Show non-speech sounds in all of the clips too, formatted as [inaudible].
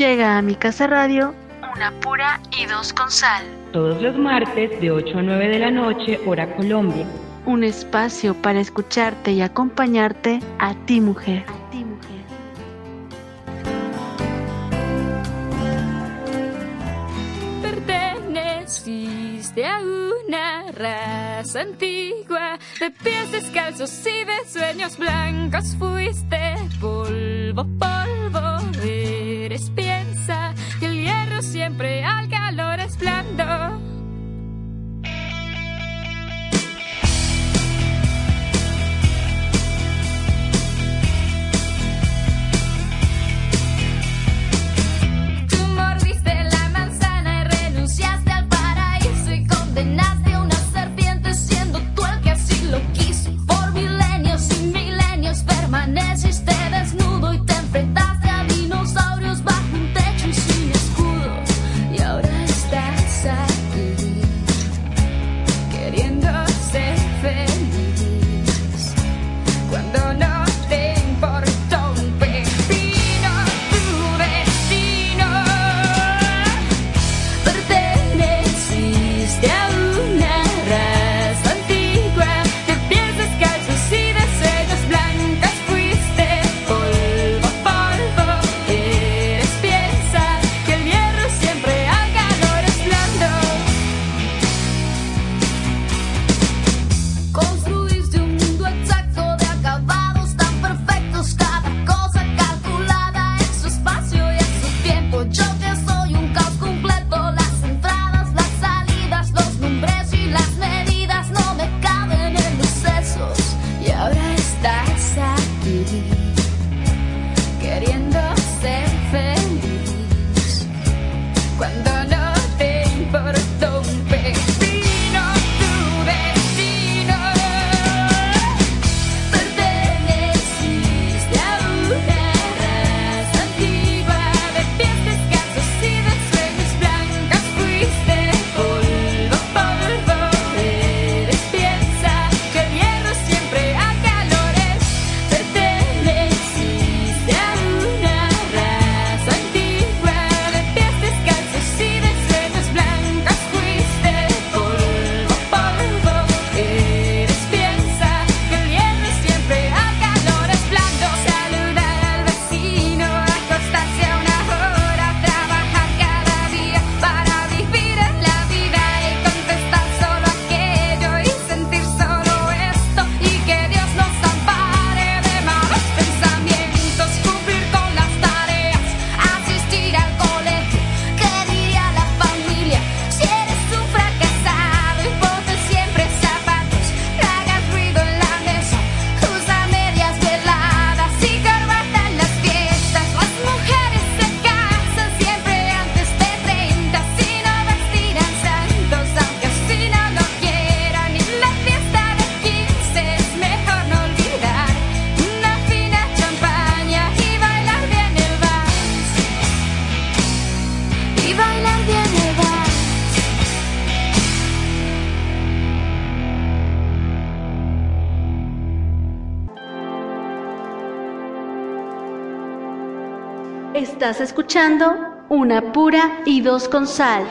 Llega a mi casa radio una pura y dos con sal. Todos los martes de 8 a 9 de la noche, hora Colombia. Un espacio para escucharte y acompañarte a ti mujer. A ti mujer. Perteneciste a una raza antigua, de pies descalzos y de sueños blancos fuiste polvo, polvo de Siempre al calor esplando. Tú mordiste la manzana y renunciaste al paraíso. Y condenaste a una serpiente siendo tú el que así lo quiso. Por milenios y milenios permaneciste. kau ku Estás escuchando Una pura y dos con sal.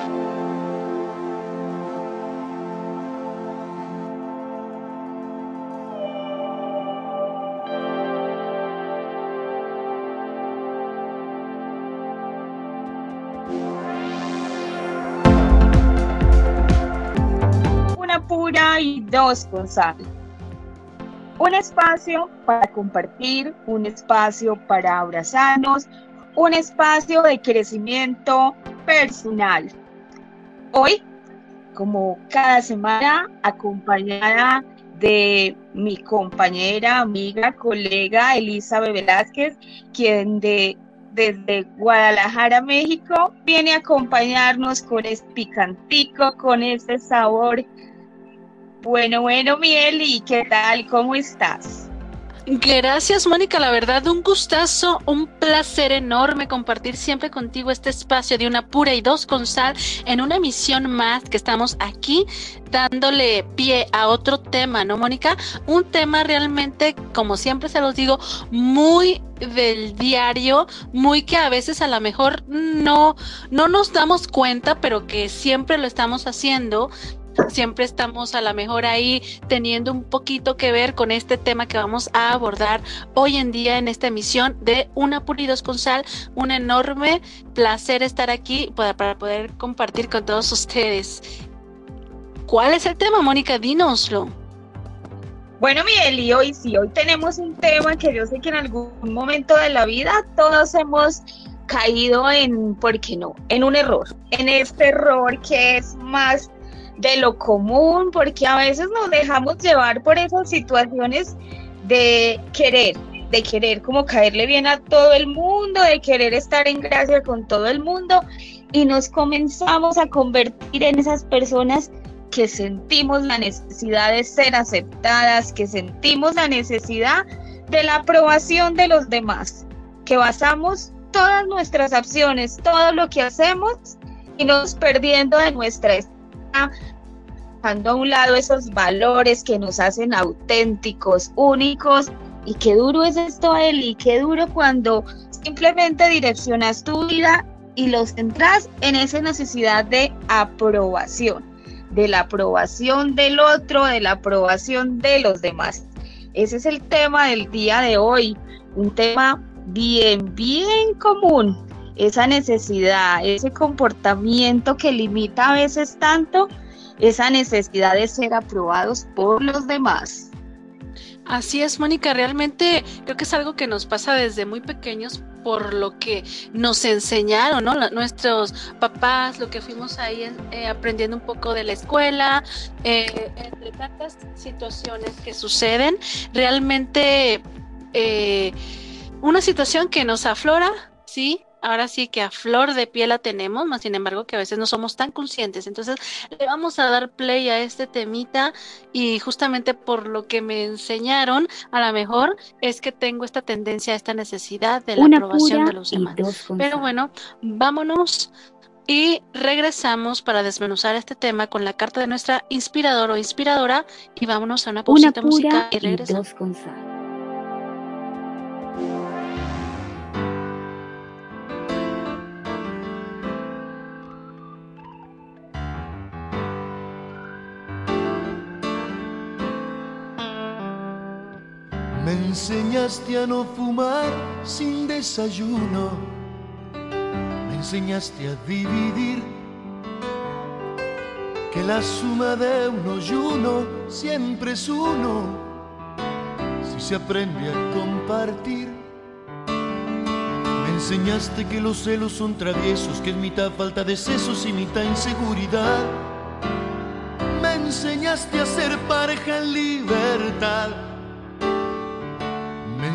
Una pura y dos con sal un espacio para compartir, un espacio para abrazarnos, un espacio de crecimiento personal. Hoy, como cada semana, acompañada de mi compañera, amiga, colega Elizabeth Velázquez, quien de, desde Guadalajara, México, viene a acompañarnos con este picantico, con este sabor. Bueno, bueno, Miel, ¿y qué tal? ¿Cómo estás? Gracias, Mónica. La verdad, un gustazo, un placer enorme compartir siempre contigo este espacio de una pura y dos con sal en una emisión más que estamos aquí dándole pie a otro tema, ¿no, Mónica? Un tema realmente, como siempre se los digo, muy del diario, muy que a veces a lo mejor no, no nos damos cuenta, pero que siempre lo estamos haciendo siempre estamos a lo mejor ahí teniendo un poquito que ver con este tema que vamos a abordar hoy en día en esta emisión de Una Pulidos con Sal. Un enorme placer estar aquí para, poder compartir con todos ustedes. ¿Cuál es el tema, Mónica? Dínoslo. Bueno, Miguel, y hoy sí, hoy tenemos un tema que yo sé que en algún momento de la vida todos hemos caído en, ¿por qué no? En un error, en este error que es más de lo común, porque a veces nos dejamos llevar por esas situaciones de querer, de querer como caerle bien a todo el mundo, de querer estar en gracia con todo el mundo y nos comenzamos a convertir en esas personas que sentimos la necesidad de ser aceptadas, que sentimos la necesidad de la aprobación de los demás, que basamos todas nuestras acciones, todo lo que hacemos y nos perdiendo de nuestra dejando a un lado esos valores que nos hacen auténticos, únicos. Y qué duro es esto, Eli, qué duro cuando simplemente direccionas tu vida y lo centras en esa necesidad de aprobación, de la aprobación del otro, de la aprobación de los demás. Ese es el tema del día de hoy, un tema bien, bien común, esa necesidad, ese comportamiento que limita a veces tanto esa necesidad de ser aprobados por los demás. Así es, Mónica, realmente creo que es algo que nos pasa desde muy pequeños por lo que nos enseñaron, ¿no? nuestros papás, lo que fuimos ahí eh, aprendiendo un poco de la escuela, eh, entre tantas situaciones que suceden, realmente eh, una situación que nos aflora, ¿sí? Ahora sí que a flor de piel la tenemos, más sin embargo que a veces no somos tan conscientes. Entonces le vamos a dar play a este temita y justamente por lo que me enseñaron, a lo mejor es que tengo esta tendencia, esta necesidad de la aprobación de los demás. Pero bueno, vámonos y regresamos para desmenuzar este tema con la carta de nuestra inspirador o inspiradora y vámonos a una pausita musical y regresamos. Enseñaste a no fumar sin desayuno. Me enseñaste a dividir. Que la suma de uno y uno siempre es uno. Si se aprende a compartir. Me enseñaste que los celos son traviesos, que es mitad falta de sesos y mitad inseguridad. Me enseñaste a ser pareja en libertad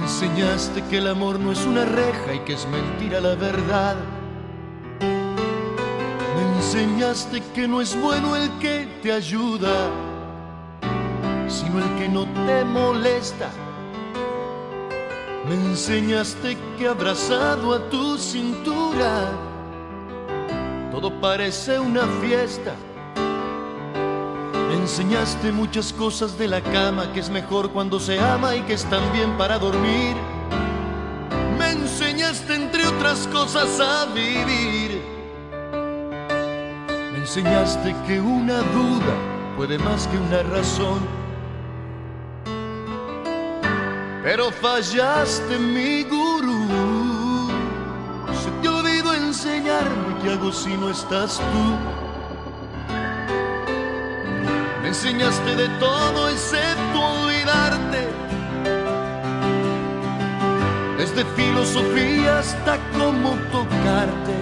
enseñaste que el amor no es una reja y que es mentira la verdad. Me enseñaste que no es bueno el que te ayuda, sino el que no te molesta. Me enseñaste que abrazado a tu cintura, todo parece una fiesta enseñaste muchas cosas de la cama, que es mejor cuando se ama y que están bien para dormir. Me enseñaste entre otras cosas a vivir. Me enseñaste que una duda puede más que una razón. Pero fallaste mi gurú. Se te olvidó enseñarme qué hago si no estás tú enseñaste de todo excepto olvidarte. Desde filosofía hasta cómo tocarte.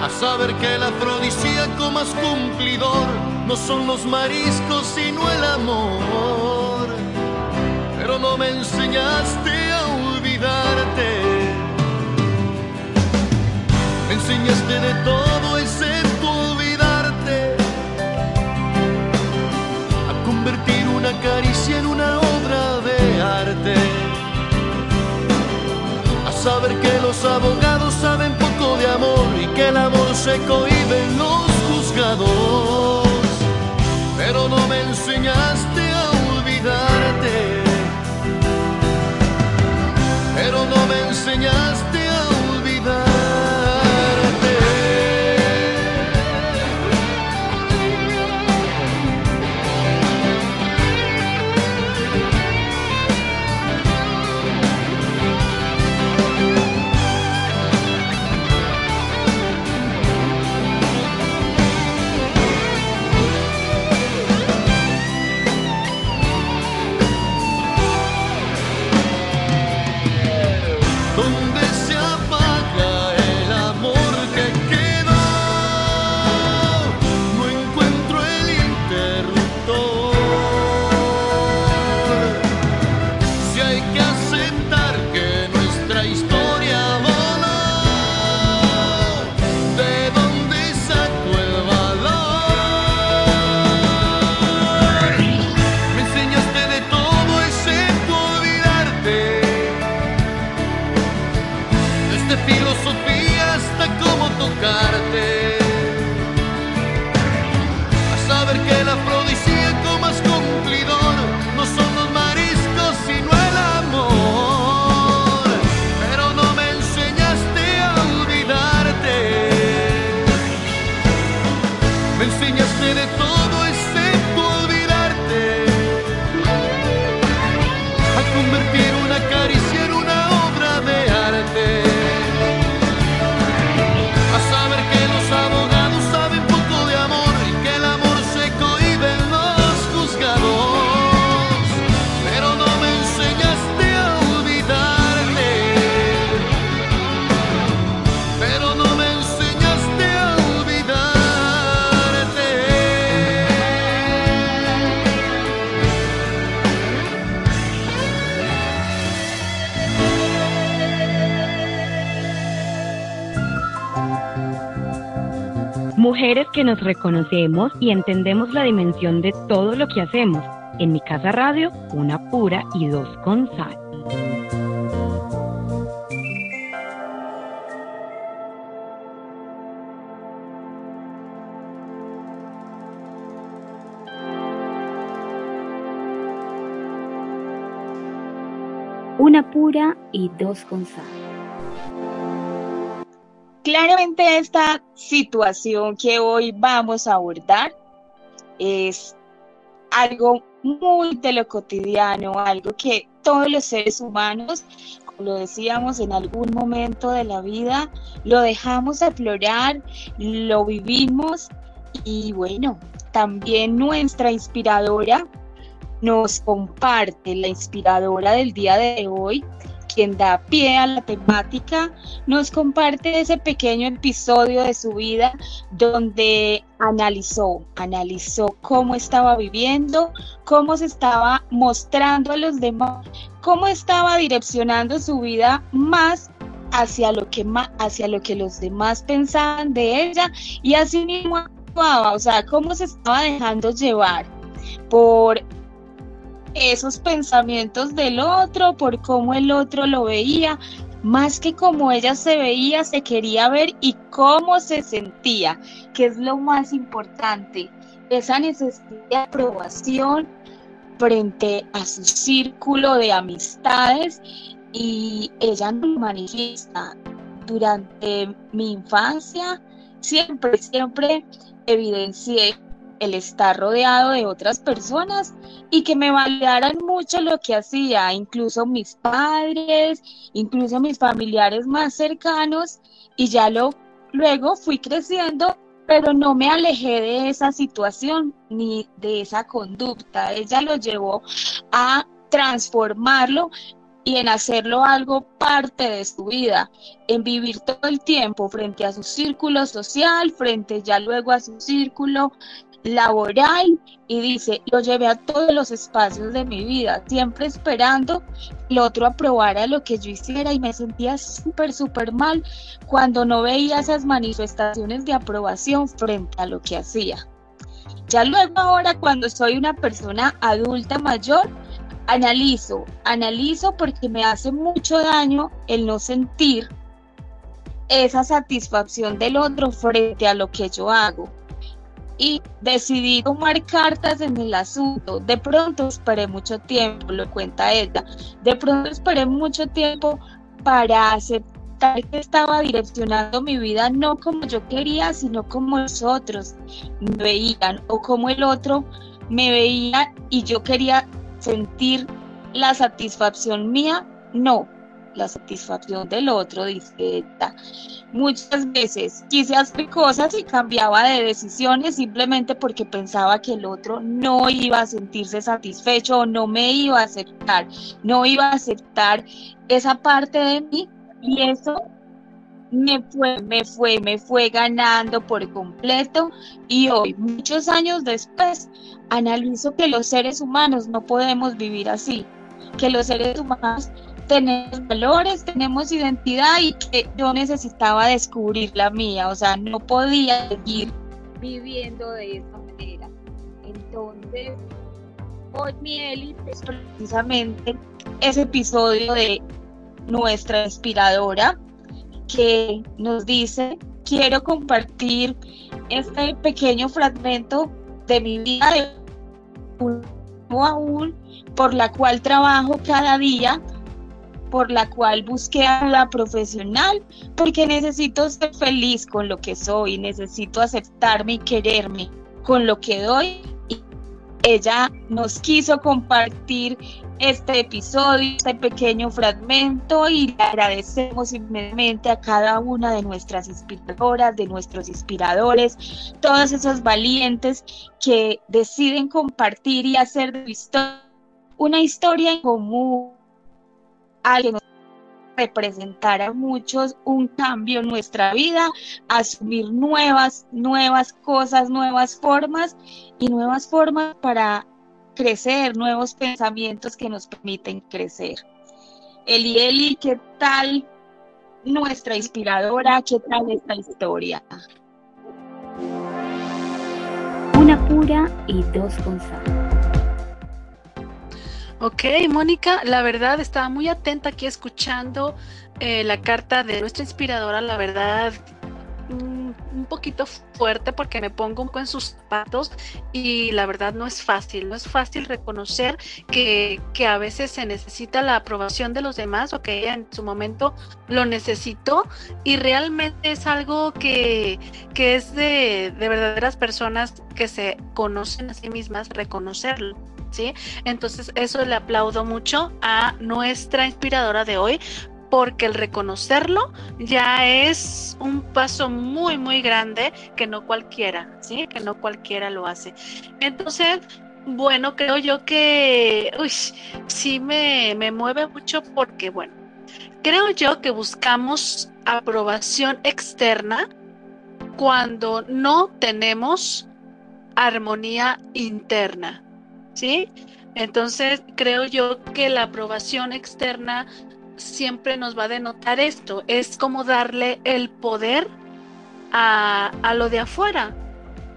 A saber que el afrodisíaco más cumplidor no son los mariscos sino el amor. Pero no me enseñaste a olvidarte. Me enseñaste de todo saber que los abogados saben poco de amor y que el amor se cohibe en los juzgados. Pero no me enseñaste nos reconocemos y entendemos la dimensión de todo lo que hacemos. En mi casa radio, una pura y dos con sal. Una pura y dos con sal. Claramente esta situación que hoy vamos a abordar es algo muy de lo cotidiano, algo que todos los seres humanos, como lo decíamos en algún momento de la vida, lo dejamos aflorar, lo vivimos y bueno, también nuestra inspiradora nos comparte, la inspiradora del día de hoy, quien da pie a la temática, nos comparte ese pequeño episodio de su vida donde analizó, analizó cómo estaba viviendo, cómo se estaba mostrando a los demás, cómo estaba direccionando su vida más hacia lo que ma- hacia lo que los demás pensaban de ella y así mismo actuaba, o sea, cómo se estaba dejando llevar por esos pensamientos del otro, por cómo el otro lo veía, más que como ella se veía, se quería ver y cómo se sentía, que es lo más importante, esa necesidad de aprobación frente a su círculo de amistades y ella nos lo manifiesta. Durante mi infancia, siempre, siempre evidencié el estar rodeado de otras personas y que me validaran mucho lo que hacía, incluso mis padres, incluso mis familiares más cercanos, y ya lo luego fui creciendo, pero no me alejé de esa situación ni de esa conducta. Ella lo llevó a transformarlo y en hacerlo algo parte de su vida, en vivir todo el tiempo frente a su círculo social, frente ya luego a su círculo laboral y dice, lo llevé a todos los espacios de mi vida, siempre esperando que el otro aprobara lo que yo hiciera y me sentía súper, súper mal cuando no veía esas manifestaciones de aprobación frente a lo que hacía. Ya luego ahora cuando soy una persona adulta mayor, analizo, analizo porque me hace mucho daño el no sentir esa satisfacción del otro frente a lo que yo hago. Y decidí tomar cartas en el asunto. De pronto esperé mucho tiempo, lo cuenta ella. De pronto esperé mucho tiempo para aceptar que estaba direccionando mi vida no como yo quería, sino como los otros me veían o como el otro me veía y yo quería sentir la satisfacción mía, no, la satisfacción del otro, dice. Muchas veces quise hacer cosas y cambiaba de decisiones simplemente porque pensaba que el otro no iba a sentirse satisfecho o no me iba a aceptar, no iba a aceptar esa parte de mí y eso me fue, me fue, me fue ganando por completo y hoy, muchos años después, analizo que los seres humanos no podemos vivir así, que los seres humanos tenemos valores, tenemos identidad y que yo necesitaba descubrir la mía, o sea, no podía seguir viviendo de esa manera. Entonces, hoy mi Eli es precisamente ese episodio de nuestra inspiradora que nos dice, quiero compartir este pequeño fragmento de mi vida de un aún por la cual trabajo cada día, por la cual busqué ayuda profesional, porque necesito ser feliz con lo que soy, necesito aceptarme y quererme con lo que doy. Y ella nos quiso compartir este episodio, este pequeño fragmento y agradecemos inmensamente a cada una de nuestras inspiradoras, de nuestros inspiradores, todos esos valientes que deciden compartir y hacer de una historia en común, que nos representar a muchos un cambio en nuestra vida, asumir nuevas, nuevas cosas, nuevas formas y nuevas formas para crecer, nuevos pensamientos que nos permiten crecer. Eli, Eli, ¿qué tal nuestra inspiradora? ¿Qué tal esta historia? Una pura y dos con sal. Ok, Mónica, la verdad estaba muy atenta aquí escuchando eh, la carta de nuestra inspiradora, la verdad mm, un poquito fuerte porque me pongo un poco en sus zapatos y la verdad no es fácil, no es fácil reconocer que, que a veces se necesita la aprobación de los demás o que ella en su momento lo necesitó y realmente es algo que, que es de, de verdaderas personas que se conocen a sí mismas reconocerlo. Entonces eso le aplaudo mucho a nuestra inspiradora de hoy porque el reconocerlo ya es un paso muy muy grande que no cualquiera, ¿sí? Que no cualquiera lo hace. Entonces, bueno, creo yo que uy, sí me, me mueve mucho porque, bueno, creo yo que buscamos aprobación externa cuando no tenemos armonía interna. ¿Sí? Entonces, creo yo que la aprobación externa siempre nos va a denotar esto, es como darle el poder a, a lo de afuera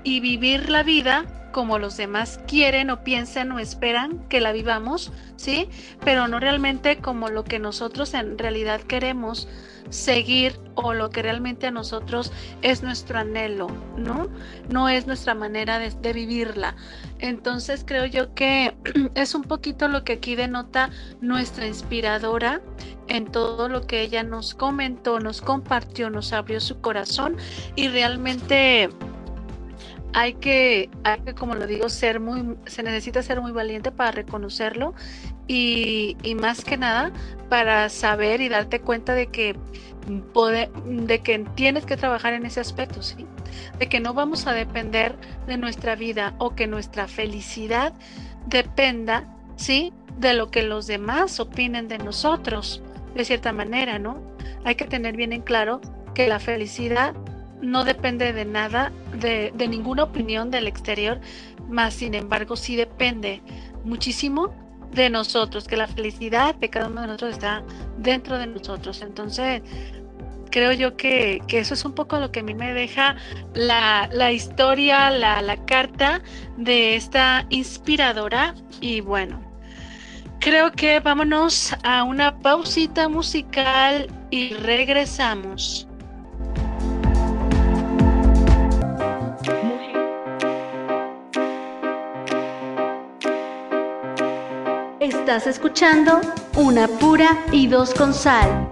y vivir la vida como los demás quieren o piensan o esperan que la vivamos, ¿sí? Pero no realmente como lo que nosotros en realidad queremos seguir o lo que realmente a nosotros es nuestro anhelo, ¿no? No es nuestra manera de, vivirla. Entonces creo yo que [clears throat] es un poquito lo que aquí denota nuestra inspiradora en todo lo que ella nos comentó, nos compartió, nos abrió su corazón y realmente hay que, hay que, como lo digo, ser muy, se necesita ser muy valiente para reconocerlo y, y más que nada para saber y darte cuenta de que poder, de que tienes que trabajar en ese aspecto, ¿sí? De que no vamos a depender de nuestra vida o que nuestra felicidad dependa, ¿sí? De lo que los demás opinen de nosotros, de cierta manera, ¿no? Hay que tener bien en claro que la felicidad no depende de nada, de, de ninguna opinión del exterior, más sin embargo sí depende muchísimo de nosotros, que la felicidad de cada uno de nosotros está dentro de nosotros. Entonces, creo yo que, que eso es un poco lo que a mí me deja la, la historia, la, la carta de esta inspiradora. Y bueno, creo que vámonos a una pausita musical y regresamos. Estás escuchando Una Pura y Dos con Sal.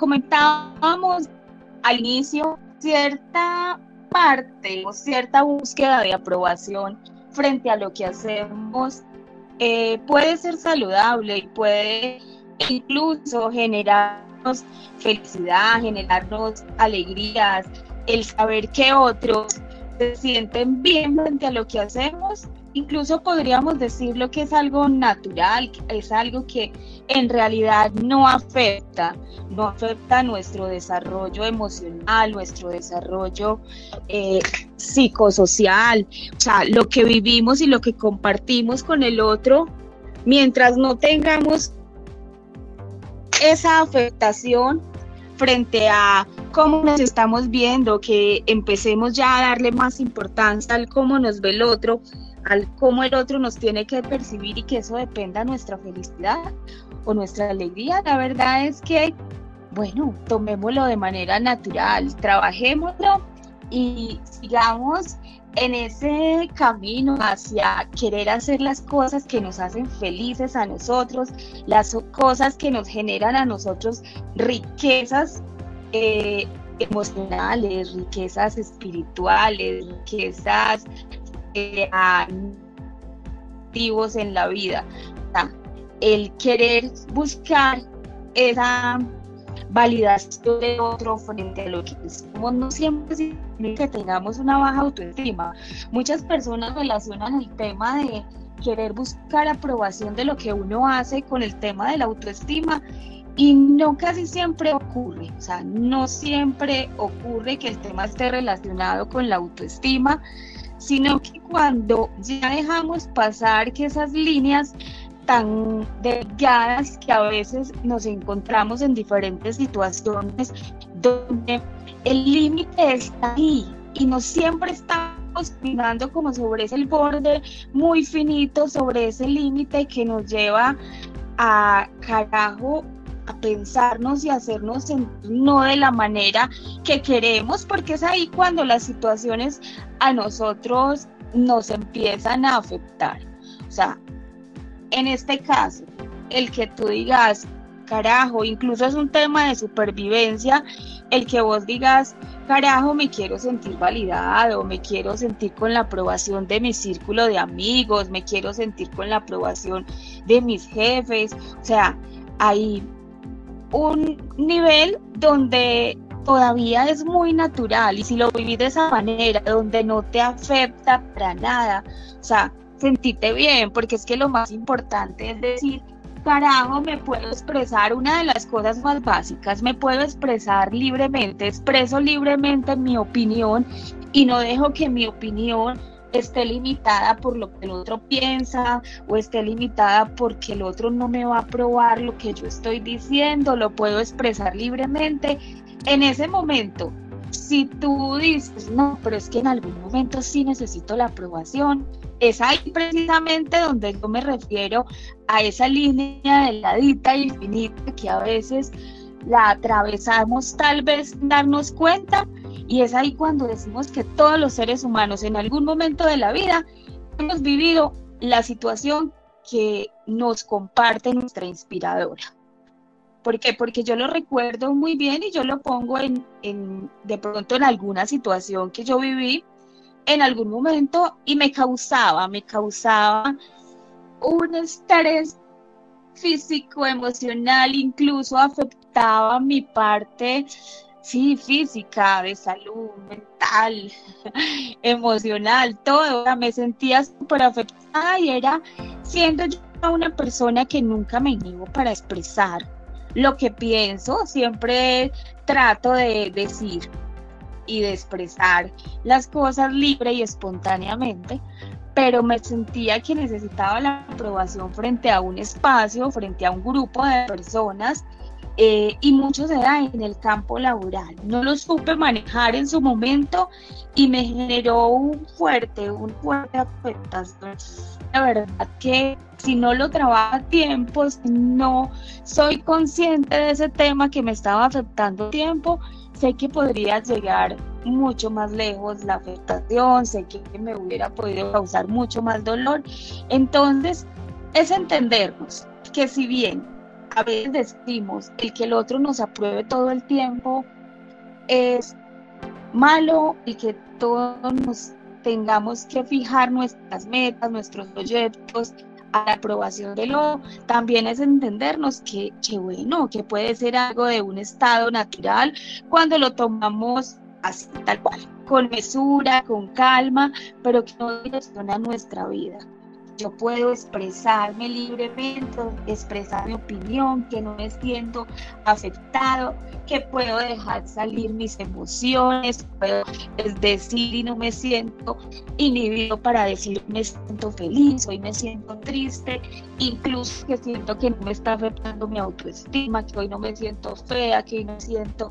Comentábamos al inicio, cierta parte o cierta búsqueda de aprobación frente a lo que hacemos eh, puede ser saludable y puede incluso generarnos felicidad, generarnos alegrías, el saber que otros se sienten bien frente a lo que hacemos. Incluso podríamos decirlo que es algo natural, es algo que en realidad no afecta, no afecta nuestro desarrollo emocional, nuestro desarrollo eh, psicosocial, o sea, lo que vivimos y lo que compartimos con el otro, mientras no tengamos esa afectación frente a cómo nos estamos viendo, que empecemos ya a darle más importancia al cómo nos ve el otro, al cómo el otro nos tiene que percibir y que eso dependa de nuestra felicidad o nuestra alegría. La verdad es que, bueno, tomémoslo de manera natural, trabajémoslo y sigamos en ese camino hacia querer hacer las cosas que nos hacen felices a nosotros, las cosas que nos generan a nosotros riquezas eh, emocionales, riquezas espirituales, riquezas eh, activos en la vida. O el querer buscar esa validación de otro frente a lo que somos no siempre significa que tengamos una baja autoestima. Muchas personas relacionan el tema de querer buscar aprobación de lo que uno hace con el tema de la autoestima y no casi siempre ocurre, o sea, no siempre ocurre que el tema esté relacionado con la autoestima, sino que cuando ya dejamos pasar que esas líneas tan delgadas que a veces nos encontramos en diferentes situaciones donde el límite está ahí y no siempre estamos caminando como sobre ese borde muy finito, sobre ese límite que nos lleva a carajo a pensarnos y hacernos no de la manera que queremos, porque es ahí cuando las situaciones a nosotros nos empiezan a afectar. O sea, en este caso, el que tú digas, carajo, incluso es un tema de supervivencia, el que vos digas, carajo, me quiero sentir validado, me quiero sentir con la aprobación de mi círculo de amigos, me quiero sentir con la aprobación de mis jefes, o sea, hay un nivel donde todavía es muy natural y si lo vivís de esa manera, donde no te afecta para nada, o sea, sentirte bien, porque es que lo más importante es decir, carajo, me puedo expresar una de las cosas más básicas, me puedo expresar libremente, expreso libremente mi opinión y no dejo que mi opinión esté limitada por lo que el otro piensa o esté limitada porque el otro no me va a aprobar lo que yo estoy diciendo, lo puedo expresar libremente. En ese momento, si tú dices, no, pero es que en algún momento sí necesito la aprobación, es ahí precisamente donde yo me refiero a esa línea deladita y infinita que a veces la atravesamos tal vez darnos cuenta y es ahí cuando decimos que todos los seres humanos en algún momento de la vida hemos vivido la situación que nos comparte nuestra inspiradora. ¿Por qué? Porque yo lo recuerdo muy bien y yo lo pongo en, de pronto en alguna situación que yo viví en algún momento y me causaba, me causaba un estrés físico, emocional, incluso afectaba mi parte, sí, física, de salud, mental, [laughs] emocional, todo. Me sentía súper afectada y era siendo yo una persona que nunca me inhibo para expresar lo que pienso, siempre trato de decir y de expresar las cosas libre y espontáneamente, pero me sentía que necesitaba la aprobación frente a un espacio, frente a un grupo de personas eh, y mucho se da en el campo laboral. No lo supe manejar en su momento y me generó un fuerte, un fuerte afectación. La verdad que si no lo trabajo a tiempo, si no soy consciente de ese tema que me estaba afectando tiempo, sé que podría llegar mucho más lejos la afectación, sé que me hubiera podido causar mucho más dolor. Entonces, es entendernos que si bien a veces decimos el que el otro nos apruebe todo el tiempo es malo y que todos nos tengamos que fijar nuestras metas, nuestros proyectos a la aprobación del otro, también es entendernos que, que bueno, que puede ser algo de un estado natural cuando lo tomamos así tal cual, con mesura, con calma, pero que no direcciona nuestra vida yo puedo expresarme libremente, expresar mi opinión, que no me siento afectado, que puedo dejar salir mis emociones, puedo decir y no me siento inhibido para decir me siento feliz, hoy me siento triste, incluso que siento que no me está afectando mi autoestima, que hoy no me siento fea, que hoy me siento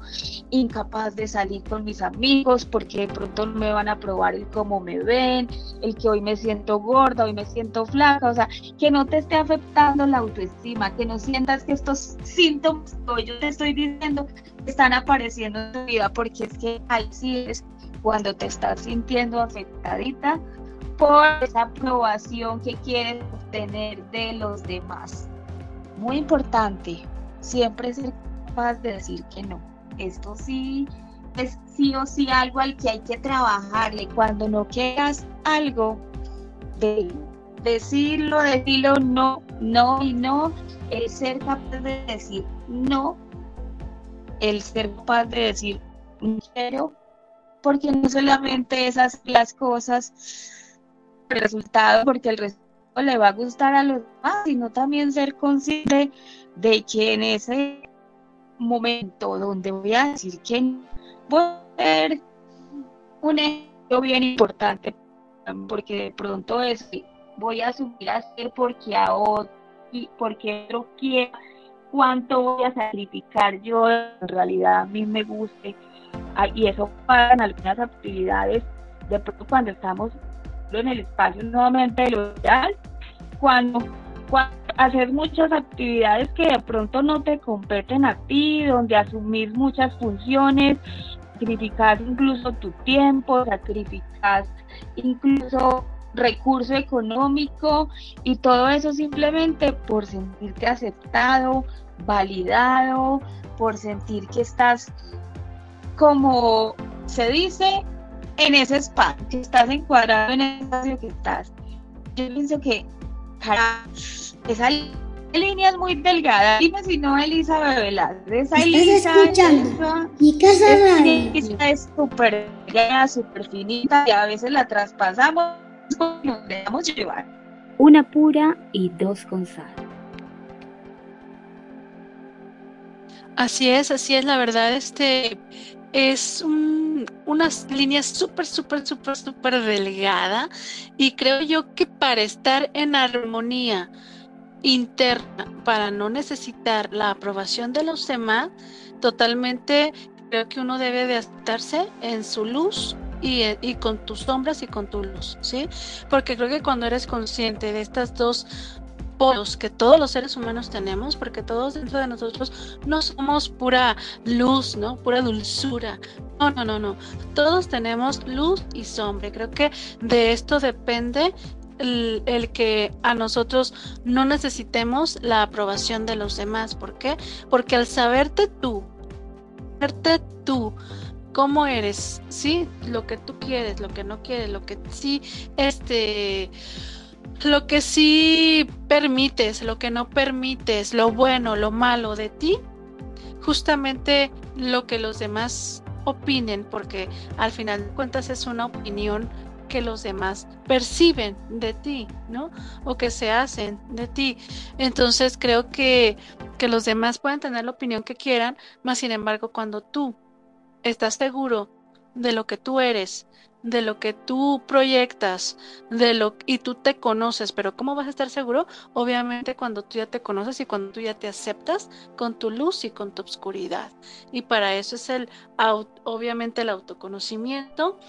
incapaz de salir con mis amigos porque de pronto no me van a probar el cómo me ven, el que hoy me siento gorda, hoy me siento flaca, o sea, que no te esté afectando la autoestima, que no sientas que estos síntomas que yo te estoy diciendo están apareciendo en tu vida, porque es que ahí sí es cuando te estás sintiendo afectadita por esa aprobación que quieres obtener de los demás. Muy importante, siempre ser capaz de decir que no. Esto sí es sí o sí algo al que hay que trabajarle. Cuando no quieras algo, de decirlo, decirlo, no, no y no, el ser capaz de decir no, el ser capaz de decir quiero, porque no solamente esas las cosas, el resultado, porque el resultado le va a gustar a los demás, sino también ser consciente de que en ese momento donde voy a decir que no, voy a ser un ejemplo bien importante, porque de pronto es voy a subir a hacer porque a otro, porque otro quiera, cuánto voy a sacrificar yo, en realidad a mí me guste, Ah, y eso pasa en algunas actividades, de pronto cuando estamos en el espacio nuevamente lo real, cuando, cuando haces muchas actividades que de pronto no te competen a ti, donde asumís muchas funciones, sacrificas incluso tu tiempo, sacrificas incluso recurso económico y todo eso simplemente por sentirte aceptado, validado, por sentir que estás como se dice en ese espacio, que estás encuadrado en el espacio que estás. Yo pienso que esa línea es muy delgada. Dime si no, Elisa Bevelar. Esa Estás Elisa, escuchando. Mi casa es súper delgada, súper finita y a veces la traspasamos llevar. Una pura y dos con sal. Así es, así es, la verdad, este es un- unas líneas súper, súper, súper, súper delgada y creo yo que para estar en armonía interna, para no necesitar la aprobación de los demás, totalmente creo que uno debe de aceptarse en su luz y, eh, y con tus sombras y con tu luz, ¿sí? Porque creo que cuando eres consciente de estas dos polos que todos los seres humanos tenemos, porque todos dentro de nosotros no somos pura luz, ¿no? Pura dulzura. No, no, no, no. Todos tenemos luz y sombra. Creo que de esto depende el, el que a nosotros no necesitemos la aprobación de los demás. ¿Por qué? Porque al saberte tú, saberte tú, cómo eres, sí, lo que tú quieres, lo que no quieres, lo que sí, este, lo que sí permites, lo que no permites, lo bueno, lo malo de ti, justamente lo que los demás opinen, porque al final de cuentas es una opinión que los demás perciben de ti, ¿no? O que se hacen de ti. Entonces creo que, que los demás pueden tener la opinión que quieran, más sin embargo, cuando tú estás seguro de lo que tú eres, de lo que tú proyectas, de lo y tú te conoces, pero ¿cómo vas a estar seguro? Obviamente cuando tú ya te conoces y cuando tú ya te aceptas con tu luz y con tu oscuridad. Y para eso es el obviamente el autoconocimiento,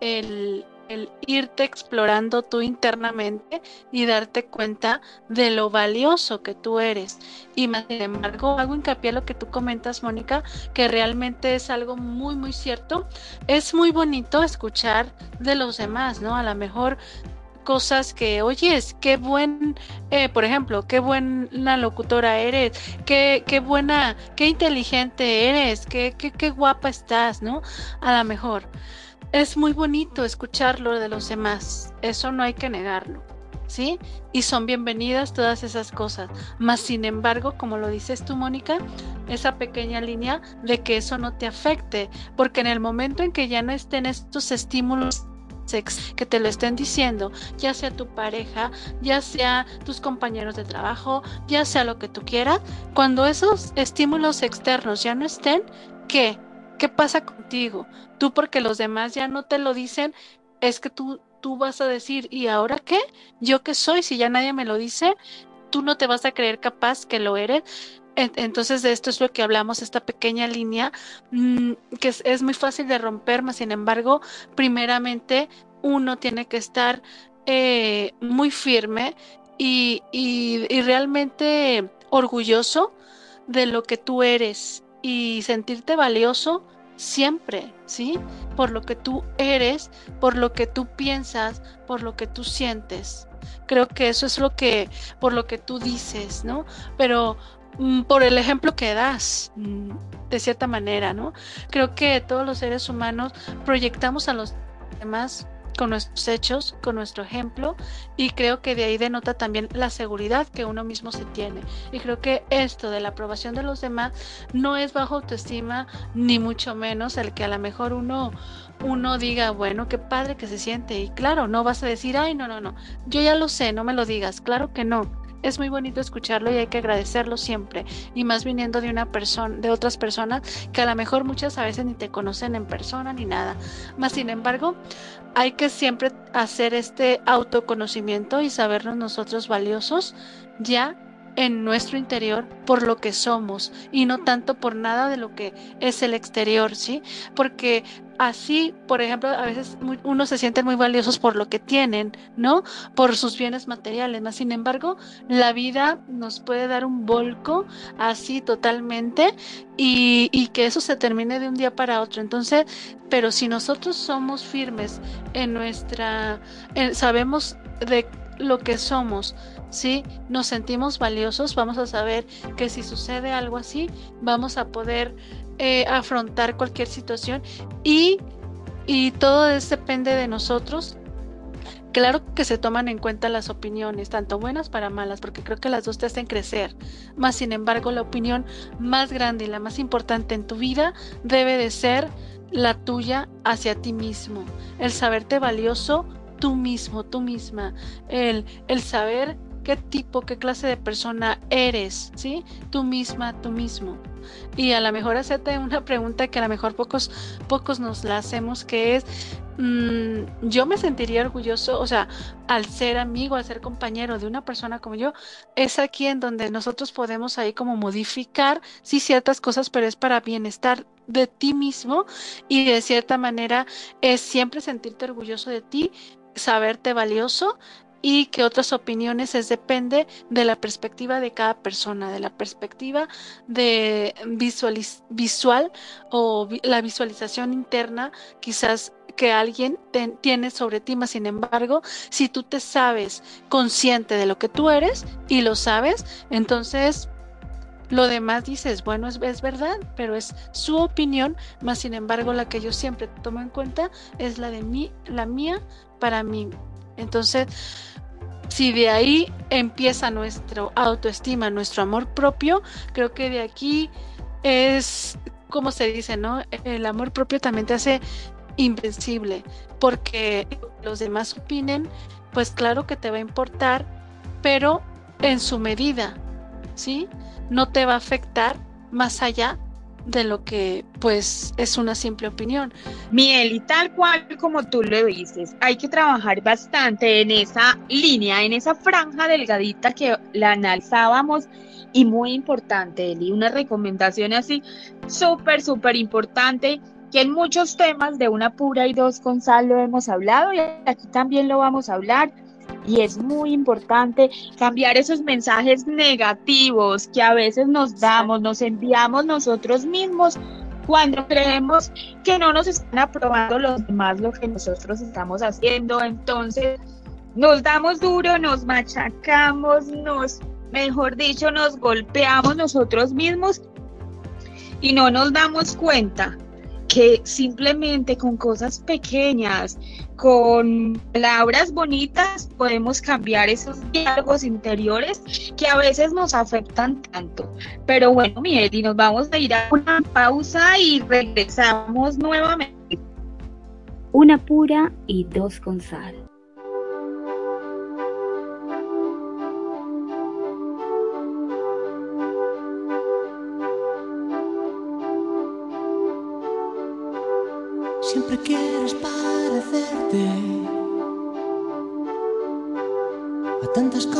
el el irte explorando tú internamente y darte cuenta de lo valioso que tú eres. Y más sin embargo, hago hincapié a lo que tú comentas, Mónica, que realmente es algo muy, muy cierto. Es muy bonito escuchar de los demás, ¿no? A lo mejor cosas que, oyes, qué buen, eh, por ejemplo, qué buena locutora eres, qué, qué buena, qué inteligente eres, qué, qué, qué guapa estás, ¿no? A lo mejor. Es muy bonito escucharlo de los demás, eso no hay que negarlo, ¿sí? Y son bienvenidas todas esas cosas. Más sin embargo, como lo dices tú, Mónica, esa pequeña línea de que eso no te afecte, porque en el momento en que ya no estén estos estímulos que te lo estén diciendo, ya sea tu pareja, ya sea tus compañeros de trabajo, ya sea lo que tú quieras, cuando esos estímulos externos ya no estén, ¿qué? ¿Qué pasa contigo? Tú porque los demás ya no te lo dicen, es que tú tú vas a decir, ¿y ahora qué? ¿Yo qué soy? Si ya nadie me lo dice, tú no te vas a creer capaz que lo eres. En- Entonces de esto es lo que hablamos, esta pequeña línea mm, que es, es muy fácil de romper, mas sin embargo, primeramente uno tiene que estar eh, muy firme y, y- y realmente orgulloso de lo que tú eres y sentirte valioso siempre, ¿sí? Por lo que tú eres, por lo que tú piensas, por lo que tú sientes. Creo que eso es lo que, por lo que tú dices, ¿no? Pero mm, por el ejemplo que das, mm, de cierta manera, ¿no? Creo que todos los seres humanos proyectamos a los demás con nuestros hechos, con nuestro ejemplo, y creo que de ahí denota también la seguridad que uno mismo se tiene. Y creo que esto de la aprobación de los demás no es bajo autoestima, ni mucho menos el que a lo mejor uno, uno diga, bueno, qué padre que se siente. Y claro, no vas a decir, ay, no, no, no, yo ya lo sé, no me lo digas. Claro que no. Es muy bonito escucharlo y hay que agradecerlo siempre. Y más viniendo de una persona, de otras personas que a lo mejor muchas a veces ni te conocen en persona ni nada. Más sin embargo, hay que siempre hacer este autoconocimiento y sabernos nosotros valiosos ya en nuestro interior por lo que somos y no tanto por nada de lo que es el exterior, ¿sí? Porque así, por ejemplo, a veces muy- uno se sienten muy valiosos por lo que tienen, ¿no? Por sus bienes materiales, más sin embargo, la vida nos puede dar un volco así totalmente y, y que eso se termine de un día para otro. Entonces, pero si nosotros somos firmes en nuestra, en- sabemos de lo que somos, ¿sí? Nos sentimos valiosos, vamos a saber que si sucede algo así, vamos a poder eh, afrontar cualquier situación y, y todo depende de nosotros. Claro que se toman en cuenta las opiniones, tanto buenas para malas, porque creo que las dos te hacen crecer. Más sin embargo, la opinión más grande y la más importante en tu vida debe de ser la tuya hacia ti mismo. El saberte valioso tú mismo, tú misma. El, el saber qué tipo, qué clase de persona eres, ¿sí? Tú misma, tú mismo. Y a lo mejor hacerte una pregunta que a lo mejor pocos, pocos nos la hacemos, que es, mm, yo me sentiría orgulloso, o sea, al ser amigo, al ser compañero de una persona como yo, es aquí en donde nosotros podemos ahí como modificar, sí, ciertas cosas, pero es para bienestar de ti mismo y de cierta manera es siempre sentirte orgulloso de ti, saberte valioso y que otras opiniones es depende de la perspectiva de cada persona, de la perspectiva de visualiz- visual o la visualización interna quizás que alguien tiene sobre ti, más sin embargo, si tú te sabes consciente de lo que tú eres y lo sabes, entonces lo demás dices, bueno, es, es verdad, pero es su opinión, más sin embargo, la que yo siempre tomo en cuenta es la de mí, la mía para mí. Entonces, si de ahí empieza nuestro autoestima, nuestro amor propio, creo que de aquí es, como se dice, ¿no? El amor propio también te hace invencible, porque los demás opinen, pues claro que te va a importar, pero en su medida, ¿sí? No te va a afectar más allá de lo que pues es una simple opinión. Miel, y tal cual como tú lo dices, hay que trabajar bastante en esa línea, en esa franja delgadita que la analizábamos y muy importante, Eli, una recomendación así súper, súper importante que en muchos temas de una pura y dos con sal lo hemos hablado y aquí también lo vamos a hablar. Y es muy importante cambiar esos mensajes negativos que a veces nos damos, nos enviamos nosotros mismos cuando creemos que no nos están aprobando los demás lo que nosotros estamos haciendo. Entonces nos damos duro, nos machacamos, nos, mejor dicho, nos golpeamos nosotros mismos y no nos damos cuenta que simplemente con cosas pequeñas, con palabras bonitas, podemos cambiar esos diálogos interiores que a veces nos afectan tanto. Pero bueno, Miguel, y nos vamos a ir a una pausa y regresamos nuevamente. Una pura y dos con sal. Siempre quieres parecerte a tantas cosas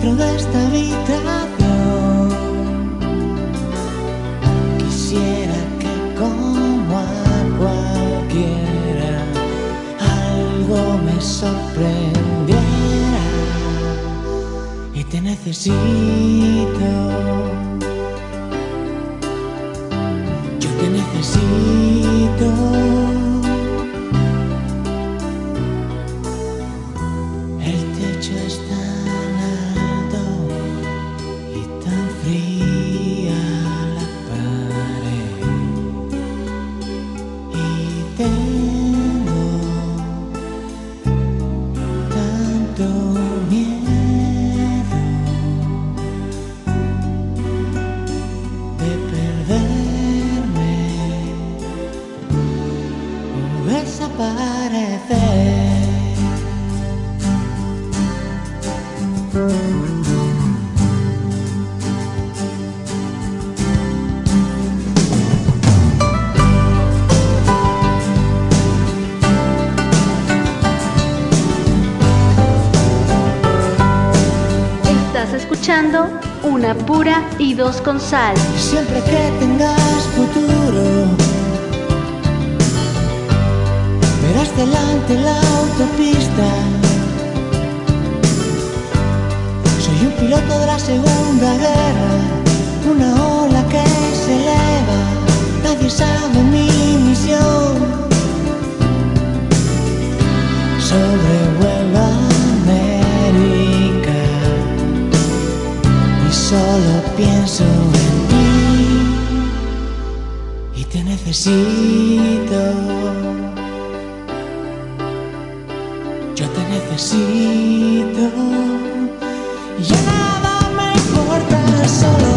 dentro de esta habitación. Quisiera que como a cualquiera algo me sorprendiera y te necesito. Con Sal. Siempre que tengas futuro, verás delante la autopista. Soy un piloto de la Segunda Guerra, una ola que se eleva, nadie sabe mi misión. Sobrevuelo América y solo pienso en ti y te necesito. Yo te necesito. Ya nada me importa, solo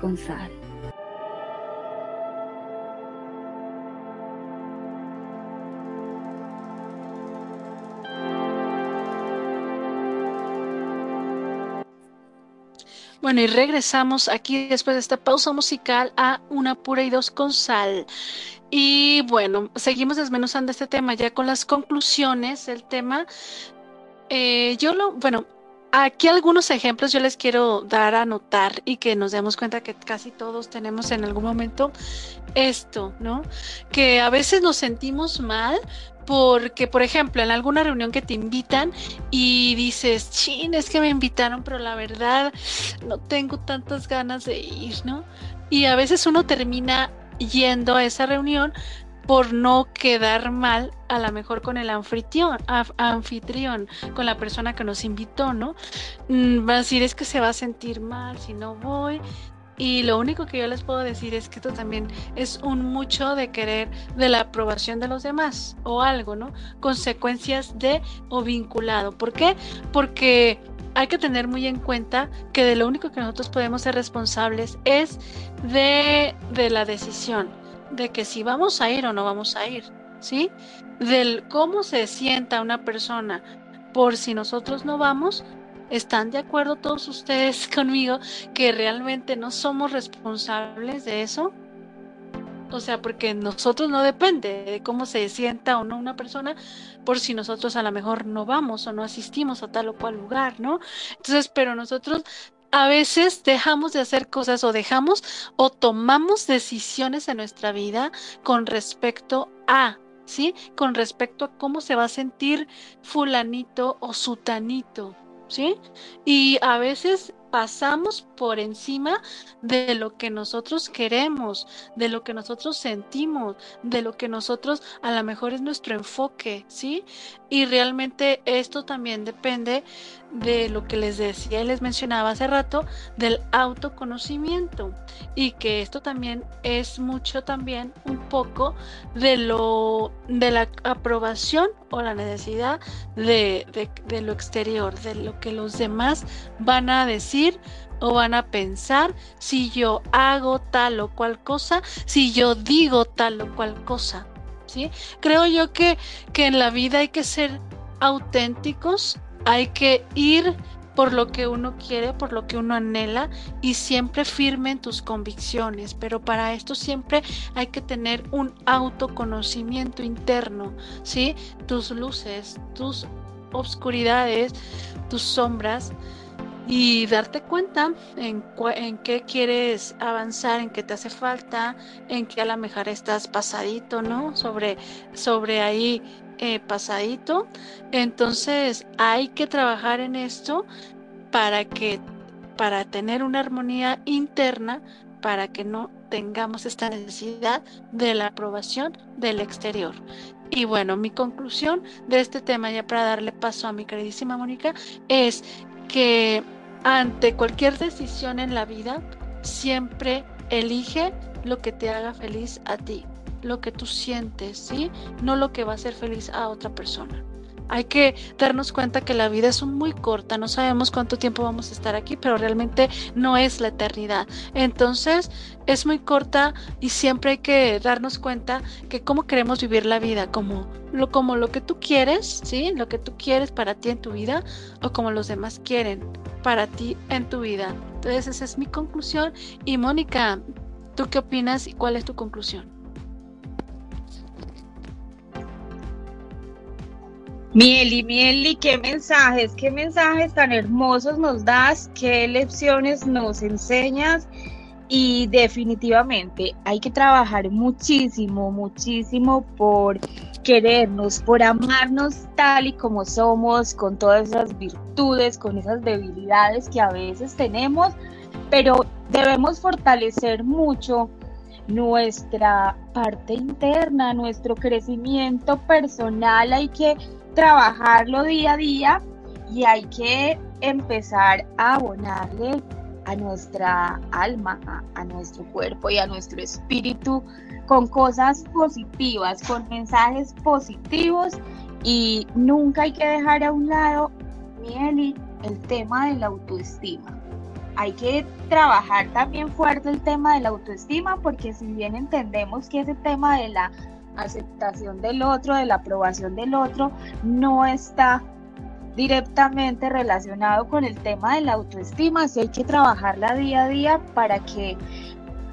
con sal. Bueno, y regresamos aquí después de esta pausa musical a Una Pura y Dos con Sal. Y bueno, seguimos desmenuzando este tema ya con las conclusiones del tema. Eh, yo lo, bueno, aquí algunos ejemplos yo les quiero dar a notar y que nos demos cuenta que casi todos tenemos en algún momento esto, ¿no? Que a veces nos sentimos mal porque, por ejemplo, en alguna reunión que te invitan y dices, chin, es que me invitaron, pero la verdad no tengo tantas ganas de ir, ¿no? Y a veces uno termina yendo a esa reunión por no quedar mal, a lo mejor con el anfitrión, anfitrión, con la persona que nos invitó, ¿no? Mm, Va a decir, es que se va a sentir mal si no voy. Y lo único que yo les puedo decir es que esto también es un mucho de querer de la aprobación de los demás o algo, ¿no? Consecuencias de o vinculado. ¿Por qué? Porque hay que tener muy en cuenta que de lo único que nosotros podemos ser responsables es de, de la decisión, de que si vamos a ir o no vamos a ir, ¿sí? Del cómo se sienta una persona por si nosotros no vamos. ¿Están de acuerdo todos ustedes [laughs] conmigo que realmente no somos responsables de eso? O sea, porque nosotros no depende de cómo se sienta o no una persona por si nosotros a lo mejor no vamos o no asistimos a tal o cual lugar, ¿no? Entonces, pero nosotros a veces dejamos de hacer cosas o dejamos o tomamos decisiones en nuestra vida con respecto a, ¿sí? Con respecto a cómo se va a sentir fulanito o sutanito, ¿sí? Y a veces pasamos por encima de lo que nosotros queremos, de lo que nosotros sentimos, de lo que nosotros a lo mejor es nuestro enfoque, ¿sí? Y realmente esto también depende de lo que les decía y les mencionaba hace rato, del autoconocimiento. Y que esto también es mucho también un poco de lo de la aprobación o la necesidad de, de, lo exterior, de lo que los demás van a decir o van a pensar si yo hago tal o cual cosa, si yo digo tal o cual cosa. ¿sí? Creo yo que, que en la vida hay que ser auténticos, hay que ir por lo que uno quiere, por lo que uno anhela y siempre firme en tus convicciones. Pero para esto siempre hay que tener un autoconocimiento interno, ¿sí? Tus luces, tus obscuridades, tus sombras y darte cuenta en, qué quieres avanzar, en qué te hace falta, en qué a lo mejor estás pasadito, ¿no? Sobre, sobre ahí eh, pasadito. Entonces hay que trabajar en esto para que, para tener una armonía interna, para que no tengamos esta necesidad de la aprobación del exterior. Y bueno, mi conclusión de este tema, ya para darle paso a mi queridísima Mónica, es que ante cualquier decisión en la vida, siempre elige lo que te haga feliz a ti, lo que tú sientes, ¿sí? No lo que va a hacer feliz a otra persona. Hay que darnos cuenta que la vida es muy corta, no sabemos cuánto tiempo vamos a estar aquí, pero realmente no es la eternidad. Entonces, es muy corta y siempre hay que darnos cuenta que cómo queremos vivir la vida, como lo, como lo que tú quieres, ¿sí? Lo que tú quieres para ti en tu vida o como los demás quieren para ti en tu vida. Entonces, esa es mi conclusión. Y Mónica, ¿tú qué opinas y cuál es tu conclusión? Mieli, Mieli, qué mensajes, qué mensajes tan hermosos nos das, qué lecciones nos enseñas. Y definitivamente hay que trabajar muchísimo, muchísimo por querernos, por amarnos tal y como somos, con todas esas virtudes, con esas debilidades que a veces tenemos, pero debemos fortalecer mucho nuestra parte interna, nuestro crecimiento personal, hay que trabajarlo día a día y hay que empezar a abonarle a nuestra alma, a, nuestro cuerpo y a nuestro espíritu con cosas positivas, con mensajes positivos y nunca hay que dejar a un lado, Mieli, el tema de la autoestima. Hay que trabajar también fuerte el tema de la autoestima porque si bien entendemos que ese tema de la aceptación del otro, de la aprobación del otro, no está directamente relacionado con el tema de la autoestima, así hay que trabajarla día a día para que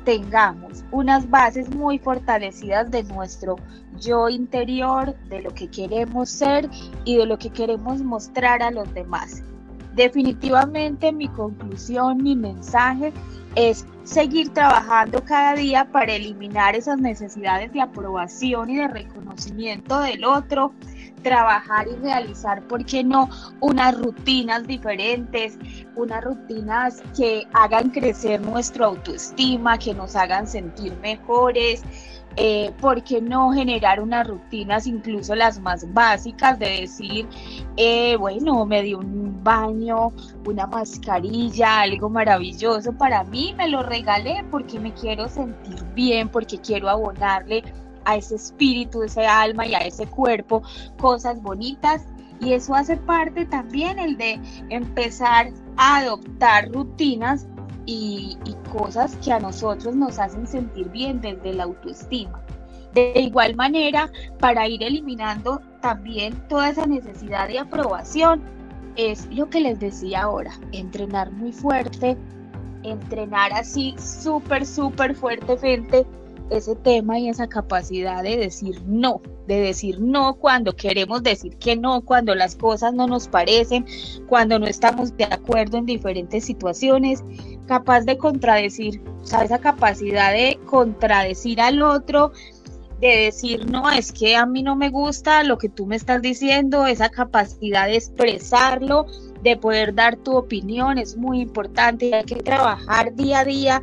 tengamos unas bases muy fortalecidas de nuestro yo interior, de lo que queremos ser y de lo que queremos mostrar a los demás. Definitivamente mi conclusión, mi mensaje es seguir trabajando cada día para eliminar esas necesidades de aprobación y de reconocimiento del otro, trabajar y realizar, ¿por qué no?, unas rutinas diferentes, unas rutinas que hagan crecer nuestra autoestima, que nos hagan sentir mejores, eh, ¿por qué no generar unas rutinas, incluso las más básicas, de decir, eh, bueno, me di un baño, una mascarilla, algo maravilloso para mí, me lo regalé porque me quiero sentir bien, porque quiero abonarle a ese espíritu, ese alma y a ese cuerpo cosas bonitas. Y eso hace parte también el de empezar a adoptar rutinas y, cosas que a nosotros nos hacen sentir bien desde la autoestima. De igual manera, para ir eliminando también toda esa necesidad de aprobación, es lo que les decía ahora, entrenar muy fuerte, entrenar así súper, súper fuertemente ese tema y esa capacidad de decir no, de decir no cuando queremos decir que no, cuando las cosas no nos parecen, cuando no estamos de acuerdo en diferentes situaciones, capaz de contradecir, o sea, esa capacidad de contradecir al otro de decir, no, es que a mí no me gusta lo que tú me estás diciendo, esa capacidad de expresarlo, de poder dar tu opinión es muy importante hay que trabajar día a día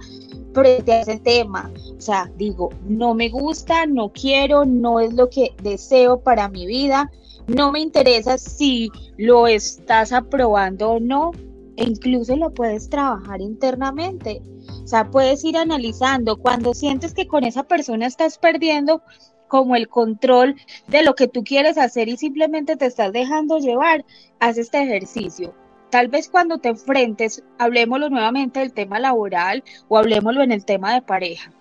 frente a ese tema. O sea, digo, no me gusta, no quiero, no es lo que deseo para mi vida, no me interesa si lo estás aprobando o no, e incluso lo puedes trabajar internamente. O sea, puedes ir analizando cuando sientes que con esa persona estás perdiendo como el control de lo que tú quieres hacer y simplemente te estás dejando llevar, haz este ejercicio. Tal vez cuando te enfrentes, hablemoslo nuevamente del tema laboral o hablemoslo en el tema de pareja.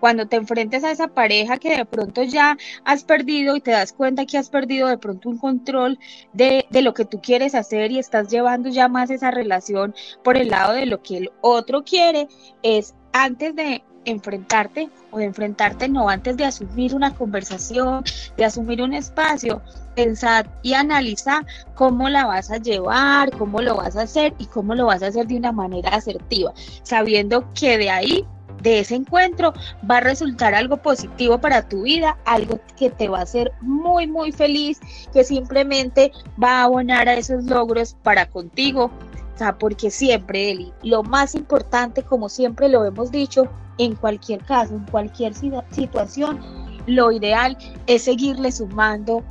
Cuando te enfrentes a esa pareja que de pronto ya has perdido y te das cuenta que has perdido de pronto un control de, de lo que tú quieres hacer y estás llevando ya más esa relación por el lado de lo que el otro quiere, es antes de enfrentarte o de enfrentarte no, antes de asumir una conversación, de asumir un espacio, pensar y analizar cómo la vas a llevar, cómo lo vas a hacer y cómo lo vas a hacer de una manera asertiva, sabiendo que de ahí de ese encuentro va a resultar algo positivo para tu vida, algo que te va a hacer muy, muy feliz, que simplemente va a abonar a esos logros para contigo. O sea, porque siempre, Eli, lo más importante, como siempre lo hemos dicho, en cualquier caso, en cualquier situación, lo ideal es seguirle sumando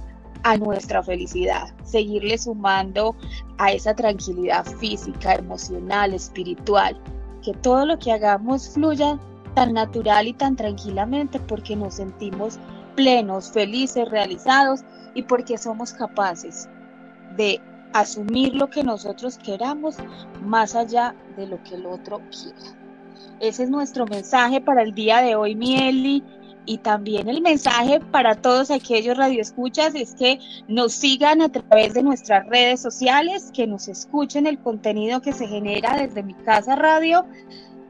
a nuestra felicidad, seguirle sumando a esa tranquilidad física, emocional, espiritual, que todo lo que hagamos fluya tan natural y tan tranquilamente porque nos sentimos plenos, felices, realizados y porque somos capaces de asumir lo que nosotros queramos más allá de lo que el otro quiera. Ese es nuestro mensaje para el día de hoy, Mieli. Y también el mensaje para todos aquellos radioescuchas es que nos sigan a través de nuestras redes sociales, que nos escuchen el contenido que se genera desde mi casa radio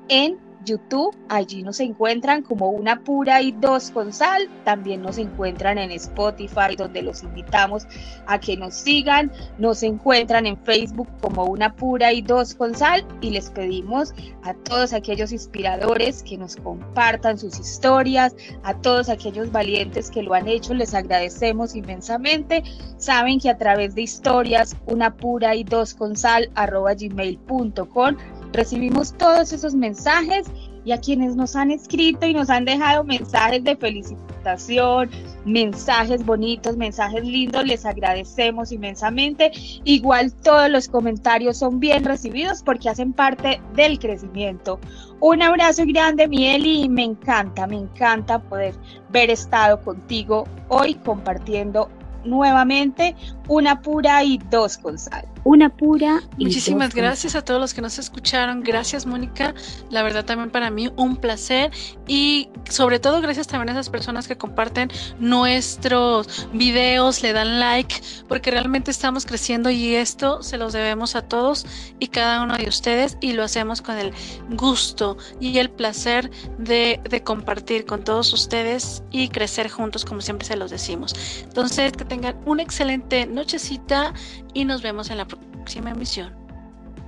en YouTube, allí nos encuentran como una pura y dos con sal, también nos encuentran en Spotify donde los invitamos a que nos sigan, nos encuentran en Facebook como una pura y dos con sal. Y les pedimos a todos aquellos inspiradores que nos compartan sus historias, a todos aquellos valientes que lo han hecho, les agradecemos inmensamente, saben que a través de historias una pura y dos con sal arroba gmail.com recibimos todos esos mensajes y a quienes nos han escrito y nos han dejado mensajes de felicitación, mensajes bonitos, mensajes lindos, les agradecemos inmensamente. Igual todos los comentarios son bien recibidos porque hacen parte del crecimiento. Un abrazo grande, Mieli, y me encanta, me encanta poder ver estado contigo hoy compartiendo nuevamente una pura y dos con sal. Una pura y Muchísimas dos con gracias a todos los que nos escucharon. Gracias, Mónica. La verdad también para mí un placer y sobre todo gracias también a esas personas que comparten nuestros videos, le dan like, porque realmente estamos creciendo y esto se los debemos a todos y cada uno de ustedes y lo hacemos con el gusto y el placer de, de compartir con todos ustedes y crecer juntos como siempre se los decimos. Entonces, que tengan una excelente nochecita y nos vemos en la próxima emisión.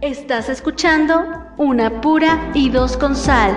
Estás escuchando Una Pura y Dos con Sal.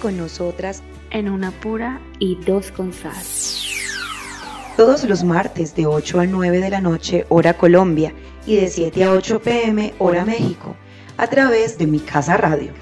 Con nosotras en una pura y dos con sal. todos los martes de 8 a 9 de la noche, hora Colombia, y de 7 a 8 pm, hora México, a través de Mi Casa Radio.